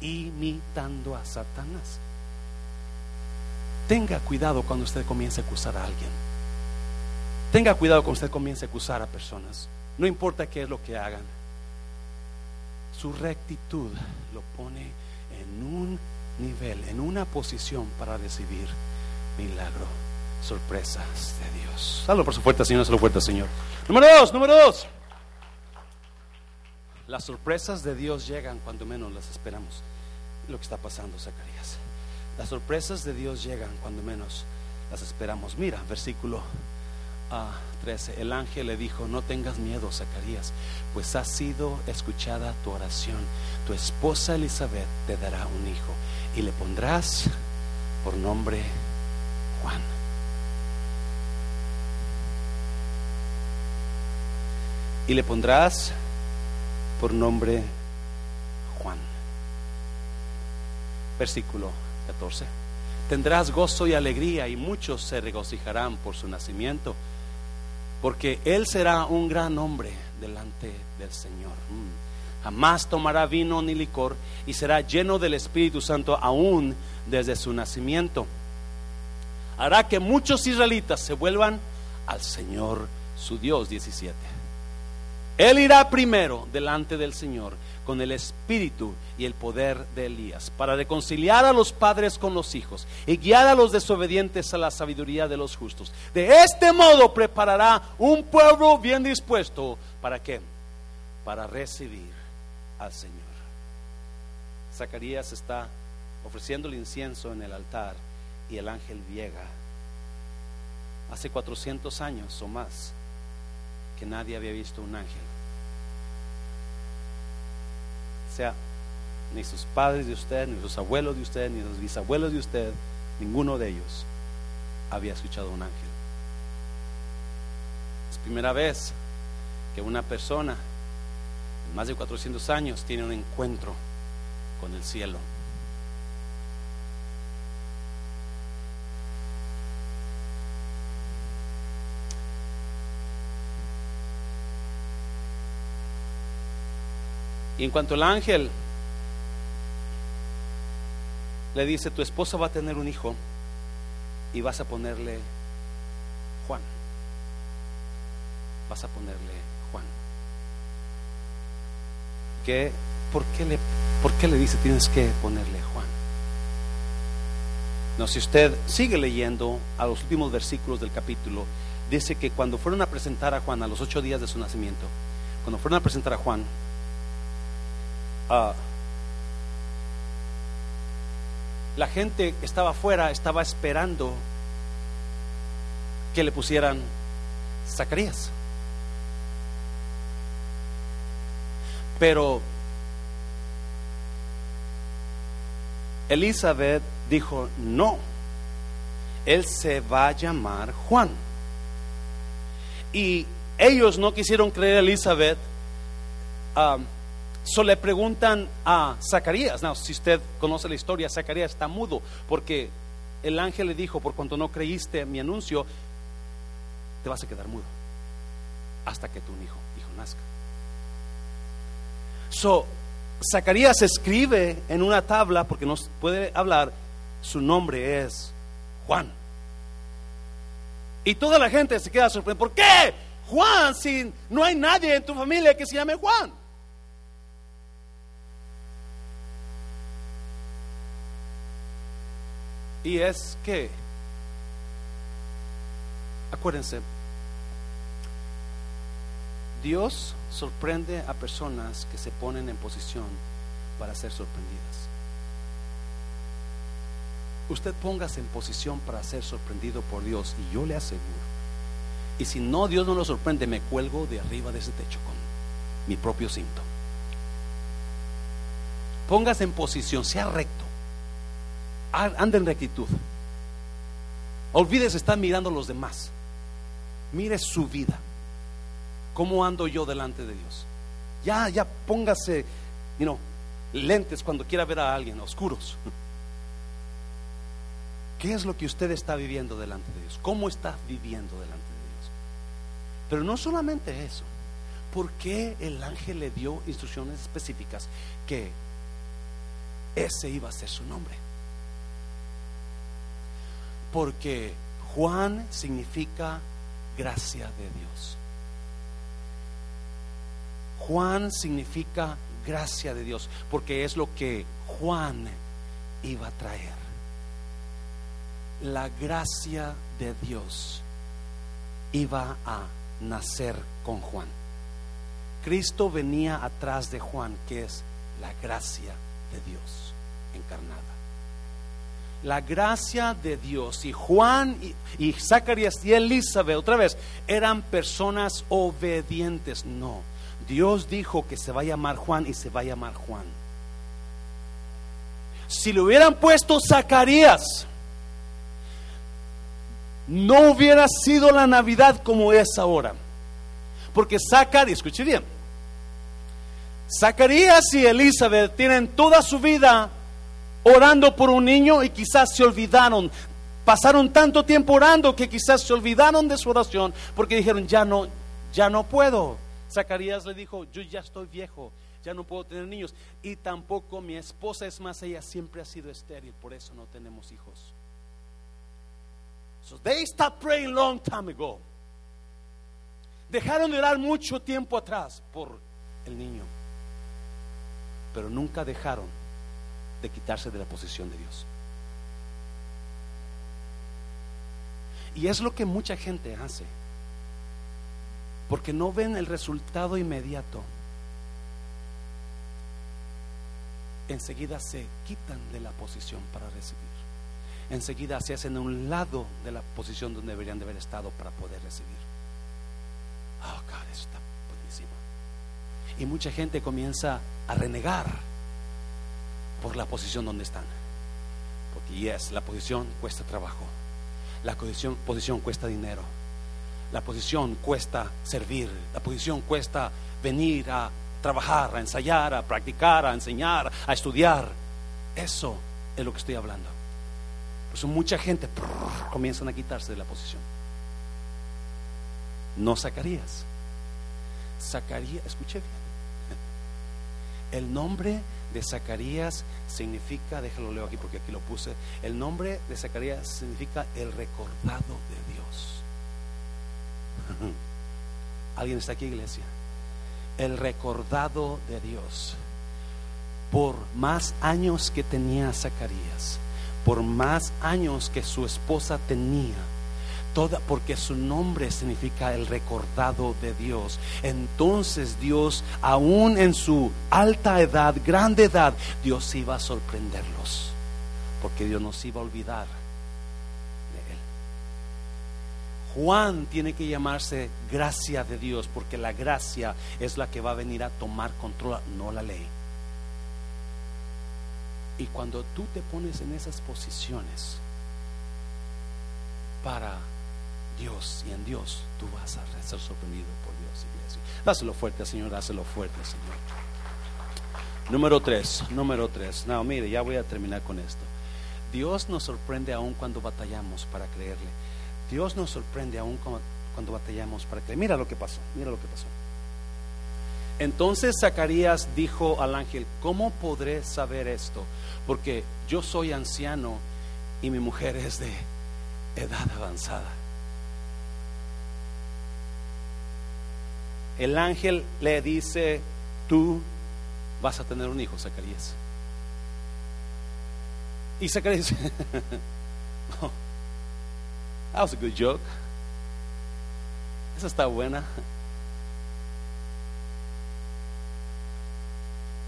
Speaker 1: imitando a Satanás. Tenga cuidado cuando usted comience a acusar a alguien. Tenga cuidado cuando usted comience a acusar a personas. No importa qué es lo que hagan. Su rectitud lo pone en un nivel, en una posición para recibir milagro, sorpresas de Dios. Salvo por su fuerte, Señor, su fuerte, Señor. Número dos, número dos. Las sorpresas de Dios llegan cuando menos las esperamos. Lo que está pasando, Zacarías. Las sorpresas de Dios llegan cuando menos las esperamos. Mira, versículo 13. Ah, El ángel le dijo, no tengas miedo, Zacarías, pues ha sido escuchada tu oración. Tu esposa Elizabeth te dará un hijo y le pondrás por nombre Juan. Y le pondrás por nombre Juan. Versículo 14. Tendrás gozo y alegría y muchos se regocijarán por su nacimiento, porque él será un gran hombre delante del Señor. Mm. Jamás tomará vino ni licor y será lleno del Espíritu Santo aún desde su nacimiento. Hará que muchos israelitas se vuelvan al Señor su Dios 17 él irá primero delante del Señor con el espíritu y el poder de Elías para reconciliar a los padres con los hijos y guiar a los desobedientes a la sabiduría de los justos. De este modo preparará un pueblo bien dispuesto. ¿Para qué? Para recibir al Señor. Zacarías está ofreciendo el incienso en el altar y el ángel llega. Hace 400 años o más que nadie había visto un ángel. O sea, ni sus padres de usted, ni sus abuelos de usted, ni los bisabuelos de usted, ninguno de ellos había escuchado un ángel. Es primera vez que una persona en más de 400 años tiene un encuentro con el cielo. Y en cuanto el ángel le dice, tu esposa va a tener un hijo y vas a ponerle Juan. Vas a ponerle Juan. ¿Qué, por, qué le, ¿Por qué le dice tienes que ponerle Juan? No, si usted sigue leyendo a los últimos versículos del capítulo, dice que cuando fueron a presentar a Juan a los ocho días de su nacimiento, cuando fueron a presentar a Juan, Ah, la gente que estaba afuera estaba esperando que le pusieran Zacarías. Pero Elizabeth dijo, no, él se va a llamar Juan. Y ellos no quisieron creer a Elizabeth. Ah, So le preguntan a Zacarías, no, si usted conoce la historia, Zacarías está mudo porque el ángel le dijo, por cuanto no creíste mi anuncio, te vas a quedar mudo hasta que tu hijo, hijo nazca. So, Zacarías escribe en una tabla, porque no puede hablar, su nombre es Juan. Y toda la gente se queda sorprendida. ¿Por qué? Juan, si no hay nadie en tu familia que se llame Juan. Y es que, acuérdense, Dios sorprende a personas que se ponen en posición para ser sorprendidas. Usted póngase en posición para ser sorprendido por Dios y yo le aseguro. Y si no, Dios no lo sorprende, me cuelgo de arriba de ese techo con mi propio cinto. Póngase en posición, sea recto. Ande en rectitud. Olvídese estar mirando a los demás. Mire su vida. ¿Cómo ando yo delante de Dios? Ya, ya póngase, you lentes cuando quiera ver a alguien, oscuros. [laughs] ¿Qué es lo que usted está viviendo delante de Dios? ¿Cómo está viviendo delante de Dios? Pero no solamente eso. ¿Por qué el ángel le dio instrucciones específicas que ese iba a ser su nombre? Porque Juan significa gracia de Dios. Juan significa gracia de Dios, porque es lo que Juan iba a traer. La gracia de Dios iba a nacer con Juan. Cristo venía atrás de Juan, que es la gracia de Dios encarnada. La gracia de Dios y Juan y, Zacarías y Elizabeth otra vez eran personas obedientes, no Dios dijo que se va a llamar Juan y se va a llamar Juan. Si le hubieran puesto Zacarías, no hubiera sido la Navidad como es ahora. Porque Zacarías, escuche bien, Zacarías y Elizabeth tienen toda su vida orando por un niño y quizás se olvidaron. Pasaron tanto tiempo orando que quizás se olvidaron de su oración porque dijeron, ya no, ya no puedo. Zacarías le dijo, yo ya estoy viejo, ya no puedo tener niños. Y tampoco mi esposa, es más, ella siempre ha sido estéril, por eso no tenemos hijos. So they stopped praying long time ago. Dejaron de orar mucho tiempo atrás por el niño, pero nunca dejaron de quitarse de la posición de Dios. Y es lo que mucha gente hace porque no ven el resultado inmediato. Enseguida se quitan de la posición para recibir. Enseguida se hacen a un lado de la posición donde deberían de haber estado para poder recibir. Oh, God, está buenísimo. Y mucha gente comienza a renegar por la posición donde están. Porque, yes, la posición cuesta trabajo. La posición, posición cuesta dinero la posición cuesta servir, la posición cuesta venir a trabajar, a ensayar, a practicar, a enseñar, a estudiar. Eso es lo que estoy hablando. Por eso mucha gente comienzan a quitarse de la posición. No Zacarías. Zacarías, escuche bien. El nombre de Zacarías significa, déjalo leo aquí porque aquí lo puse. El nombre de Zacarías significa el recordado de Dios. [laughs] ¿Alguien está aquí, iglesia? El recordado de Dios. Por más años que tenía Zacarías, por más años que su esposa tenía, porque su nombre significa el recordado de Dios. Entonces Dios, aún en su alta edad, grande edad, Dios iba a sorprenderlos, porque Dios nos iba a olvidar Juan tiene que llamarse gracia de Dios porque la gracia es la que va a venir a tomar control, no la ley. Y cuando tú te pones en esas posiciones para Dios y en Dios, tú vas a ser sorprendido por Dios, iglesia. Dáselo fuerte, Señor, dáselo fuerte, Señor. Número tres, número tres. No, mire, ya voy a terminar con esto. Dios nos sorprende aún cuando batallamos para creerle. Dios nos sorprende aún cuando, batallamos para que mira lo que pasó, mira lo que pasó. Entonces Zacarías dijo al ángel, ¿cómo podré saber esto? Porque yo soy anciano y mi mujer es de edad avanzada. El ángel le dice, tú vas a tener un hijo, Zacarías. Y Zacarías [laughs] That was a good joke. Esa está buena.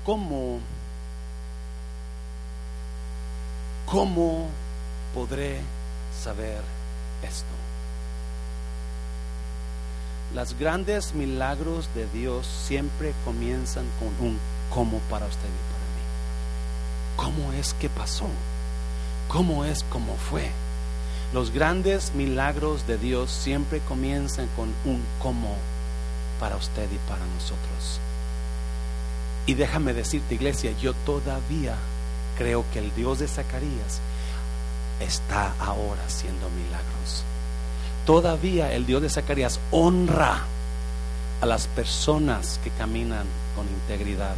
Speaker 1: ¿Cómo, cómo podré saber esto? Los grandes milagros de Dios siempre comienzan con un cómo para usted y para mí. ¿Cómo es que pasó? ¿Cómo es como fue? Los grandes milagros de Dios siempre comienzan con un cómo para usted y para nosotros. Y déjame decirte, iglesia, yo todavía creo que el Dios de Zacarías está ahora haciendo milagros. Todavía el Dios de Zacarías honra a las personas que caminan con integridad.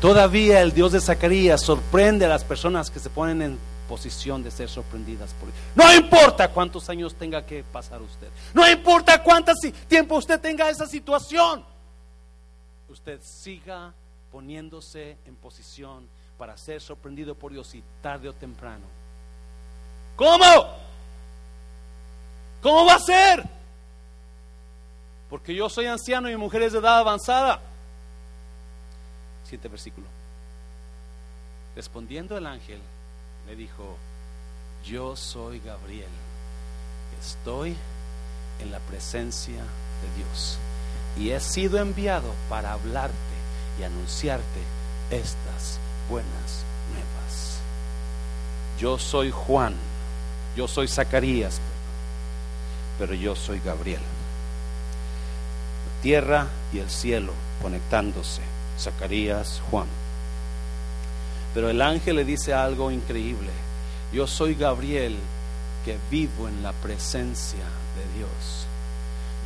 Speaker 1: Todavía el Dios de Zacarías sorprende a las personas que se ponen en posición de ser sorprendidas por él. No importa cuántos años tenga que pasar usted. No importa cuánto tiempo usted tenga esa situación. Usted siga poniéndose en posición para ser sorprendido por Dios y tarde o temprano. ¿Cómo? ¿Cómo va a ser? Porque yo soy anciano y mi mujer es de edad avanzada. Siete versículo. Respondiendo el ángel, le dijo, yo soy Gabriel, estoy en la presencia de Dios y he sido enviado para hablarte y anunciarte estas buenas nuevas. Yo soy Juan, yo soy Zacarías, pero yo soy Gabriel. La tierra y el cielo conectándose, Zacarías, Juan. Pero el ángel le dice algo increíble. Yo soy Gabriel que vivo en la presencia de Dios.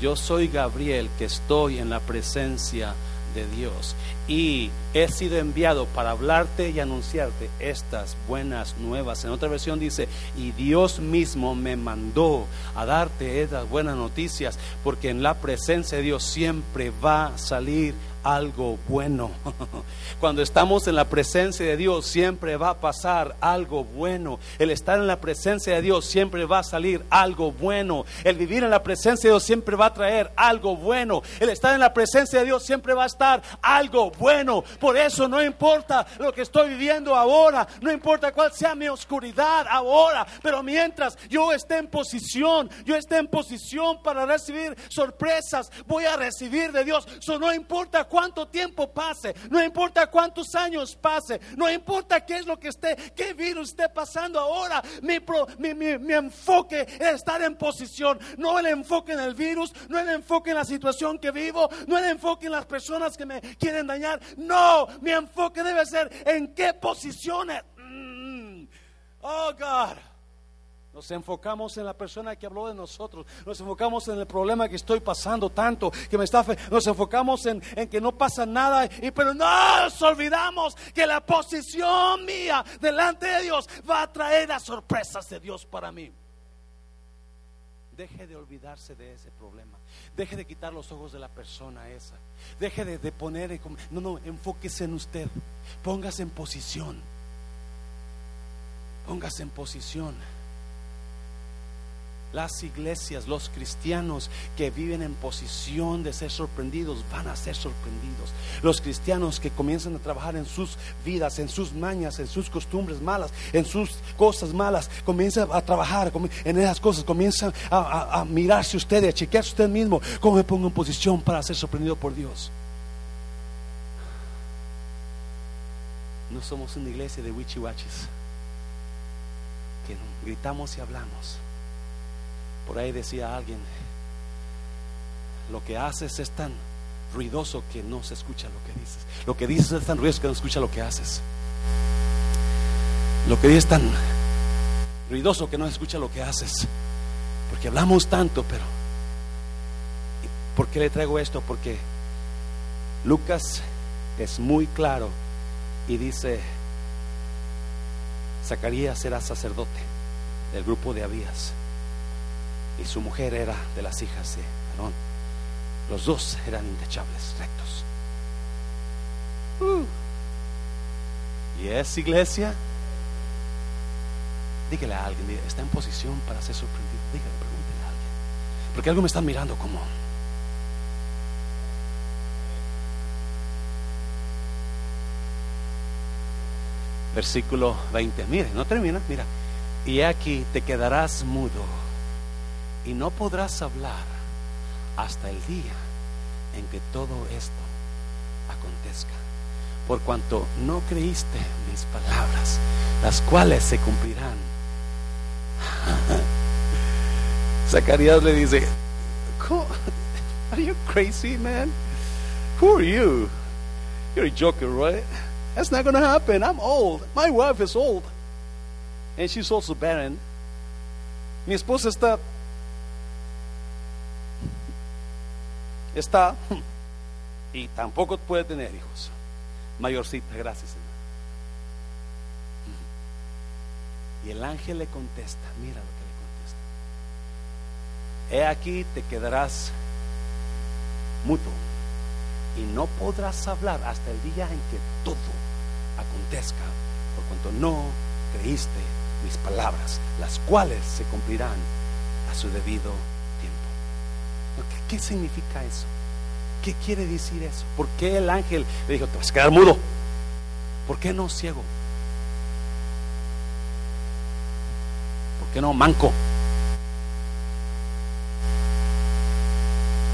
Speaker 1: Yo soy Gabriel que estoy en la presencia de Dios y he sido enviado para hablarte y anunciarte estas buenas nuevas. En otra versión dice, y Dios mismo me mandó a darte estas buenas noticias, porque en la presencia de Dios siempre va a salir algo bueno. [laughs] Cuando estamos en la presencia de Dios siempre va a pasar algo bueno. El estar en la presencia de Dios siempre va a salir algo bueno. El vivir en la presencia de Dios siempre va a traer algo bueno. El estar en la presencia de Dios siempre va a estar algo bueno. Por eso no importa lo que estoy viviendo ahora, no importa cuál sea mi oscuridad ahora, pero mientras yo esté en posición, yo esté en posición para recibir sorpresas, voy a recibir de Dios. Eso no importa cuánto tiempo pase, no importa cuántos años pase, no importa qué es lo que esté, qué virus esté pasando ahora, mi, mi, enfoque es estar en posición, no el enfoque en el virus, no el enfoque en la situación que vivo, no el enfoque en las personas que me quieren dañar, no, mi enfoque debe ser en qué posiciones. Mm. Oh God. Nos enfocamos en la persona que habló de nosotros. Nos enfocamos en el problema que estoy pasando tanto, que me está Nos enfocamos en, que no pasa nada. Y, pero no nos olvidamos que la posición mía delante de Dios va a traer las sorpresas de Dios para mí. Deje de olvidarse de ese problema. Deje de quitar los ojos de la persona esa. Deje de, de poner. No, no, enfóquese en usted. Póngase en posición. Póngase en posición las iglesias, los cristianos que viven en posición de ser sorprendidos van a ser sorprendidos. Los cristianos que comienzan a trabajar en sus vidas, en sus mañas, en sus costumbres malas, en sus cosas malas, comienzan a trabajar en esas cosas, comienzan a, mirarse usted, a chequearse usted mismo, cómo me pongo en posición para ser sorprendido por Dios. No somos una iglesia de wichiwachis que gritamos y hablamos por ahí decía alguien, lo que haces es tan ruidoso que no se escucha lo que dices. Lo que dices es tan ruidoso que no se escucha lo que haces. Lo que dices es tan ruidoso que no se escucha lo que haces. Porque hablamos tanto, pero... ¿Por qué le traigo esto? Porque Lucas es muy claro y dice, Zacarías será sacerdote del grupo de Abías y su mujer era de las hijas de Aarón. Los dos eran indechables, rectos. Uh. ¿Y es iglesia? Dígale a alguien, está en posición para ser sorprendido. Dígale, pregúntele a alguien. Porque algo me está mirando como. Versículo 20. Mire, no termina, mira. Y aquí te quedarás mudo y no podrás hablar hasta el día en que todo esto acontezca. Por cuanto no creíste mis palabras, las cuales se cumplirán. [laughs] Zacarías le dice, Are you crazy, man? Who are you? You're a joker, right? That's not going to happen. I'm old. My wife is old. And she's also barren. Mi esposa está está [laughs] y tampoco puede tener hijos. Mayorcita, gracias, Señor. Y el ángel le contesta, mira lo que le contesta. He aquí te quedarás mutuo y no podrás hablar hasta el día en que todo acontezca, por cuanto no creíste mis palabras, las cuales se cumplirán a su debido ¿Qué significa eso? ¿Qué quiere decir eso? ¿Por qué el ángel le dijo, te vas a quedar mudo? ¿Por qué no ciego? ¿Por qué no manco?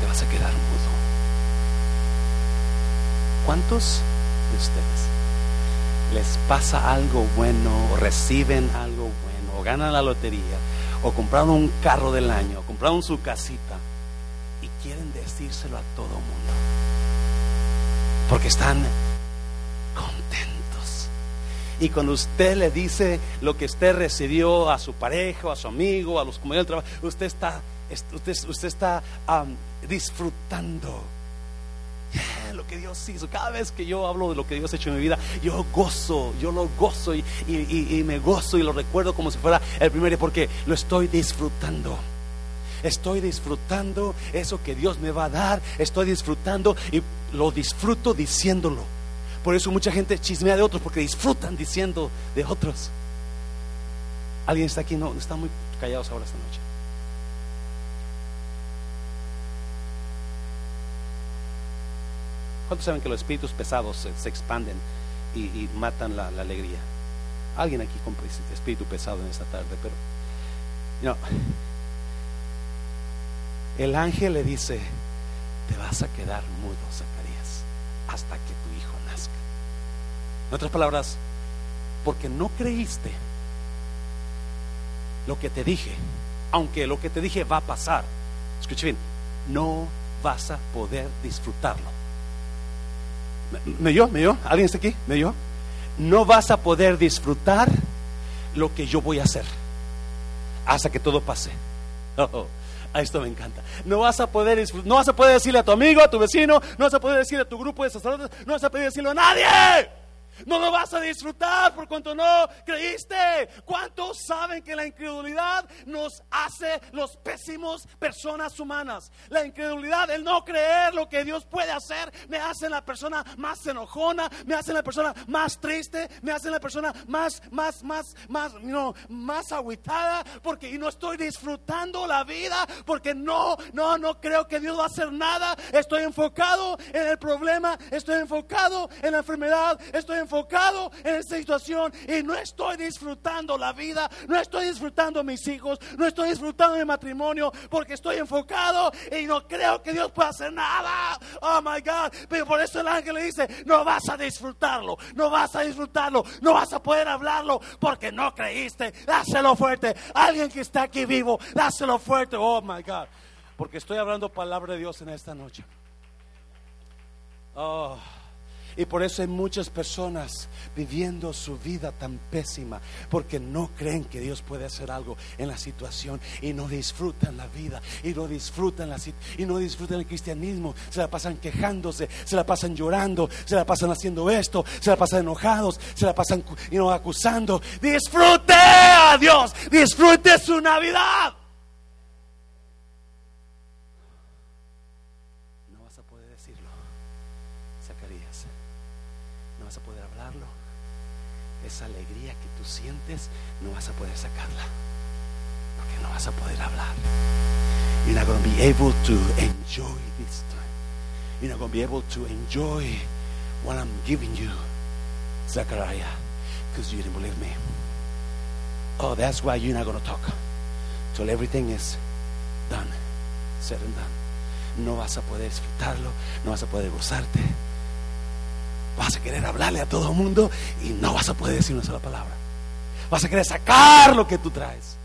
Speaker 1: Te vas a quedar mudo. ¿Cuántos de ustedes les pasa algo bueno o reciben algo bueno o ganan la lotería o compraron un carro del año o compraron su casita? Decírselo a todo mundo. Porque están contentos. Y cuando usted le dice lo que usted recibió a su pareja, a su amigo, a los compañeros de trabajo, usted está, usted, usted está disfrutando lo que Dios hizo. Cada vez que yo hablo de lo que Dios ha hecho en mi vida, yo gozo, yo lo gozo y, y me gozo y lo recuerdo como si fuera el primer día porque lo estoy disfrutando. Estoy disfrutando eso que Dios me va a dar. Estoy disfrutando y lo disfruto diciéndolo. Por eso mucha gente chismea de otros porque disfrutan diciendo de otros. ¿Alguien está aquí? No, están muy callados ahora esta noche. ¿Cuántos saben que los espíritus pesados se, expanden y, matan la, alegría? Alguien aquí con espíritu pesado en esta tarde, pero no, el ángel le dice, te vas a quedar mudo, Zacarías, hasta que tu hijo nazca. En otras palabras, porque no creíste lo que te dije, aunque lo que te dije va a pasar, escuche bien, no vas a poder disfrutarlo. ¿Me oyó? ¿Me? ¿Alguien está aquí? ¿Me? No vas a poder disfrutar lo que yo voy a hacer hasta que todo pase. Oh, oh. A esto me encanta. No vas a poder no vas a poder decirle a tu amigo, a tu vecino, no vas a poder decirle a tu grupo de sacerdotes, no vas a poder decirlo a nadie. No lo vas a disfrutar por cuanto no creíste. ¿Cuántos saben que la incredulidad nos hace los pésimos personas humanas? La incredulidad, el no creer lo que Dios puede hacer, me hace la persona más enojona, me hace la persona más triste, me hace la persona más, más, más, más, no, más aguitada, porque no estoy disfrutando la vida, porque no, no, no creo que Dios va a hacer nada. Estoy enfocado en el problema, estoy enfocado en la enfermedad, estoy enfocado en esta situación y no estoy disfrutando la vida, no estoy disfrutando mis hijos, no estoy disfrutando mi matrimonio porque estoy enfocado y no creo que Dios pueda hacer nada. Oh my God. Pero por eso el ángel le dice, no vas a disfrutarlo, no vas a disfrutarlo, no vas a poder hablarlo porque no creíste. Dáselo fuerte. Alguien que está aquí vivo, dáselo fuerte. Oh my God. Porque estoy hablando palabra de Dios en esta noche. Oh. Y por eso hay muchas personas viviendo su vida tan pésima, porque no creen que Dios puede hacer algo en la situación y no disfrutan la vida y no disfrutan la y no disfrutan el cristianismo, se la pasan quejándose, se la pasan llorando, se la pasan haciendo esto, se la pasan enojados, se la pasan acusando. Disfrute a Dios, disfrute su Navidad. esa alegría que tú tú no vas a poder sacarla. Porque no vas a poder hablar. You're not going to be able to enjoy this time. You're not going to be able to enjoy what I'm giving you, Zachariah, because you didn't believe me. Oh, that's why you're not going to talk till everything is done, said and done. No vas a poder disfrutarlo, no vas a poder gozarte. Vas a querer hablarle a todo el mundo y no vas a poder decir una sola palabra. Vas a querer sacar lo que tú traes.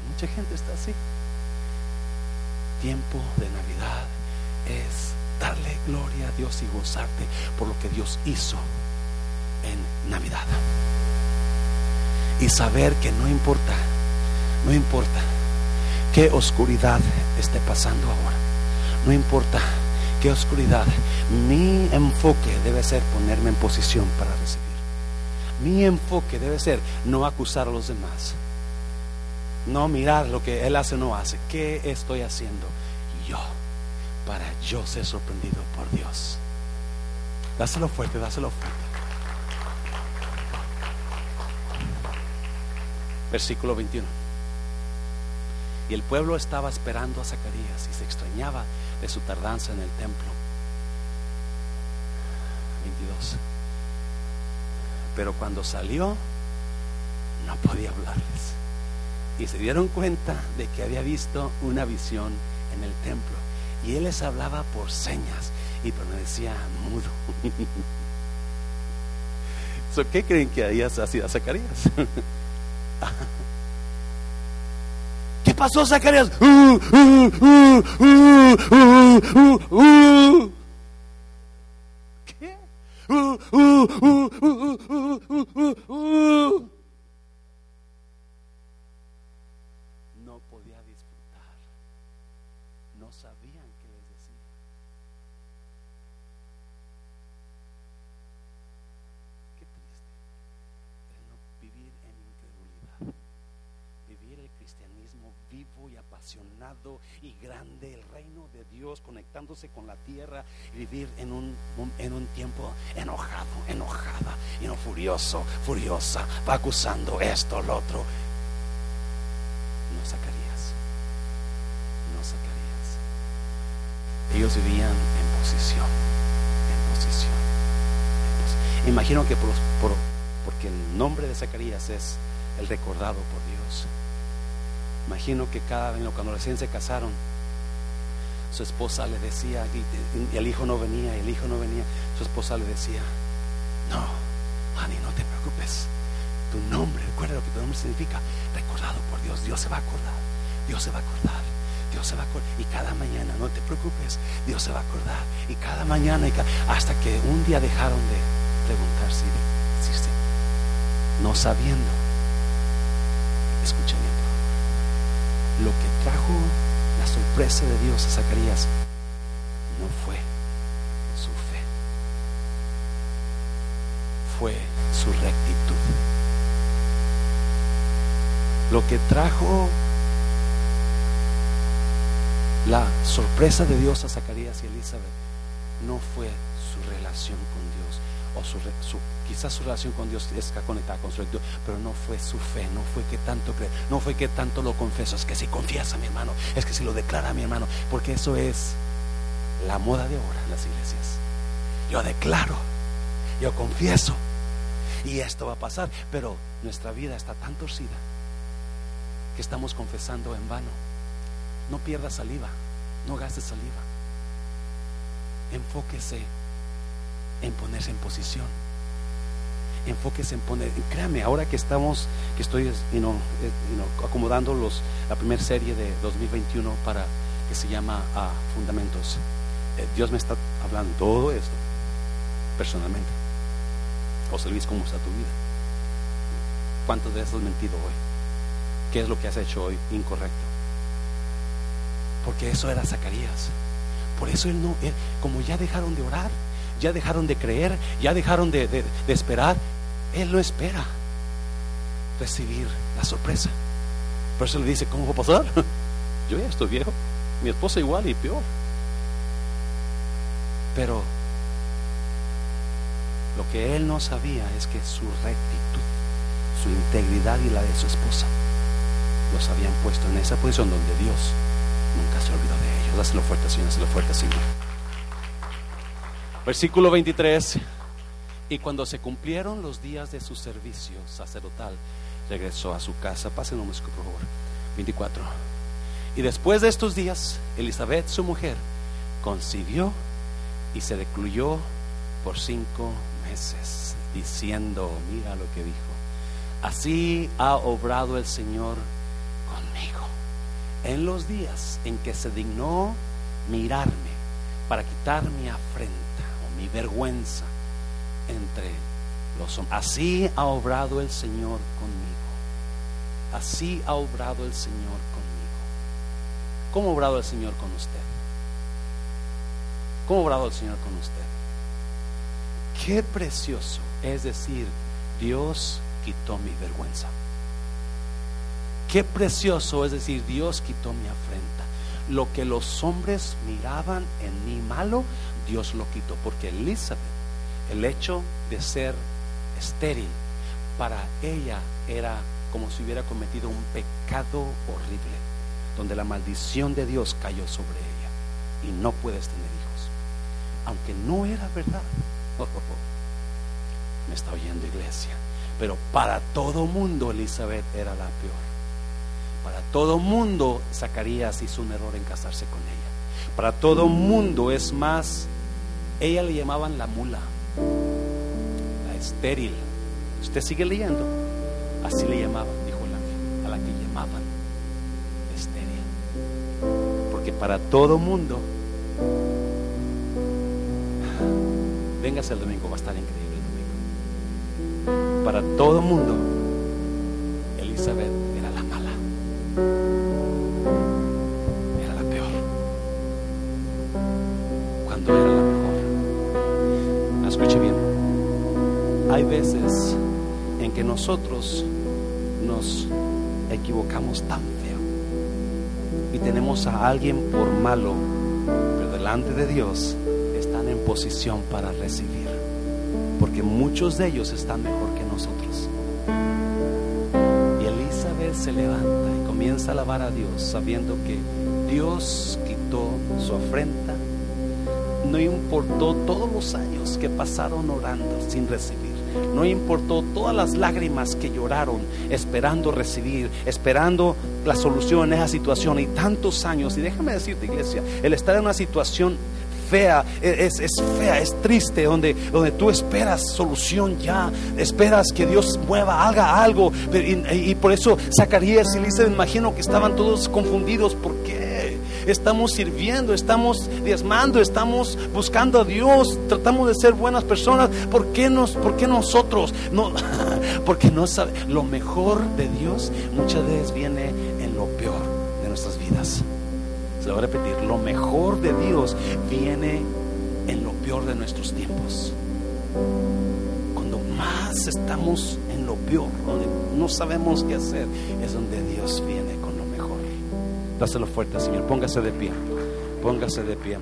Speaker 1: Y mucha gente está así. Tiempo de Navidad es darle gloria a Dios y gozarte por lo que Dios hizo en Navidad. Y saber que no importa, no importa qué oscuridad esté pasando ahora, no importa qué oscuridad, mi enfoque debe ser ponerme en posición para recibir. Mi enfoque debe ser no acusar a los demás, no mirar lo que Él hace o no hace, qué estoy haciendo yo para yo ser sorprendido por Dios. Dáselo fuerte, dáselo fuerte. Versículo 21. Y el pueblo estaba esperando a Zacarías y se extrañaba de su tardanza en el templo. 22. Pero cuando salió, no podía hablarles. Y se dieron cuenta de que había visto una visión en el templo. Y él les hablaba por señas y permanecía mudo. [laughs] ¿Qué creen que había sido Zacarías? [laughs] ¿Qué pasó, Zacarías? Uh, uh, uh, No podía disfrutar. No sabían qué les decía. Qué triste es no vivir en incredulidad. Vivir el cristianismo vivo y apasionado y grande, el Dios conectándose con la tierra vivir en un, en un tiempo enojado, enojada, y no furioso, furiosa, va acusando esto, lo otro. No sacarías, no sacarías. Ellos vivían en posición, en posición. Imagino que por, por- porque el nombre de Zacarías es el recordado por Dios. Imagino que cada cuando recién se casaron, su esposa le decía, y, el hijo no venía, el hijo no venía, su esposa le decía, no, honey, no te preocupes. Tu nombre, recuerda lo que tu nombre significa, recordado por Dios, Dios se va a acordar, Dios se va a acordar, Dios se va a acordar. Y cada mañana, no te preocupes, Dios se va a acordar. Y cada mañana, y hasta que un día dejaron de preguntarse y de decirse, no sabiendo, escucha bien, lo que trajo la sorpresa de Dios a Zacarías no fue su fe, fue su rectitud. Lo que trajo la sorpresa de Dios a Zacarías y Elizabeth no fue su relación con Dios o su, su- quizás su relación con Dios está conectada con su rectitud, pero no fue su fe, no fue que tanto cree, no fue que tanto lo confesó, es que si confiesa mi hermano, es que si lo declara mi hermano, porque eso es la moda de ahora en las iglesias. Yo declaro, yo confieso y esto va a pasar, pero nuestra vida está tan torcida que estamos confesando en vano. No pierda saliva, no gaste saliva. Enfóquese en ponerse en posición. Enfóquese en poner, créame, ahora que estamos, que estoy you know, eh, you know, acomodando los, la primera serie de 2021 para que se llama ah, Fundamentos. Eh, Dios me está hablando todo esto personalmente. José Luis, ¿cómo está tu vida? ¿Cuántas veces has mentido hoy? ¿Qué es lo que has hecho hoy incorrecto? Porque eso era Zacarías. Por eso él no, como ya dejaron de orar, ya dejaron de creer, ya dejaron de, de- esperar, él no espera recibir la sorpresa. Por eso le dice, ¿cómo va a pasar? [laughs] Yo ya estoy viejo, mi esposa igual y peor. Pero lo que él no sabía es que su rectitud su integridad y la de su esposa. Los habían puesto en esa posición donde Dios nunca se olvidó de ellos. Dáselo fuerte, Señor, dáselo fuerte, Señor. Versículo 23. Y cuando se cumplieron los días de su servicio sacerdotal, regresó a su casa. Músico, por favor. 24. Y después de estos días, Elizabeth, su mujer, concibió y se recluyó por cinco meses, diciendo, mira lo que dijo, así ha obrado el Señor conmigo. En los días en que se dignó mirarme para quitar mi afrenta mi vergüenza entre los hombres. Así ha obrado el Señor conmigo. Así ha obrado el Señor conmigo. ¿Cómo ha obrado el Señor con usted? ¿Cómo ha obrado el Señor con usted? Qué precioso es decir, Dios quitó mi vergüenza. Qué precioso es decir, Dios quitó mi afrenta. Lo que los hombres miraban en mí malo, Dios lo quitó. Porque Elizabeth, el hecho de ser estéril, para ella era como si hubiera cometido un pecado horrible, donde la maldición de Dios cayó sobre ella y no puedes tener hijos. Aunque no era verdad. [laughs] Me está oyendo iglesia. Pero para todo mundo Elizabeth era la peor. Para todo mundo Zacarías hizo un error en casarse con ella. Para todo mundo es más, ella le llamaban la mula, la estéril. Usted sigue leyendo. Así le llamaban, dijo el ángel, a la que llamaban estéril. Porque para todo mundo, véngase el domingo, va a estar increíble el domingo. Para todo mundo, Elizabeth veces en que nosotros nos equivocamos tan feo y tenemos a alguien por malo, pero delante de Dios están en posición para recibir, porque muchos de ellos están mejor que nosotros. Y Elizabeth se levanta y comienza a alabar a Dios sabiendo que Dios quitó su afrenta, no importó todos los años que pasaron orando sin recibir. No importó todas las lágrimas que lloraron esperando recibir, esperando la solución en esa situación y tantos años. Y déjame decirte, iglesia, el estar en una situación fea, es, es, fea, es triste, donde, donde tú esperas solución ya, esperas que Dios mueva, haga algo. Y, por eso Zacarías y Elisa, imagino que estaban todos confundidos. ¿Por qué? Estamos sirviendo, estamos diezmando, estamos buscando a Dios, tratamos de ser buenas personas. ¿Por qué, nos, por qué nosotros? No, [laughs] porque no sabe. Lo mejor de Dios muchas veces viene en lo peor de nuestras vidas. Se lo voy a repetir, lo mejor de Dios viene en lo peor de nuestros tiempos. Cuando más estamos en lo peor, donde no sabemos qué hacer, es donde Dios viene. Dáselo fuerte, Señor. Póngase de pie. Póngase de pie.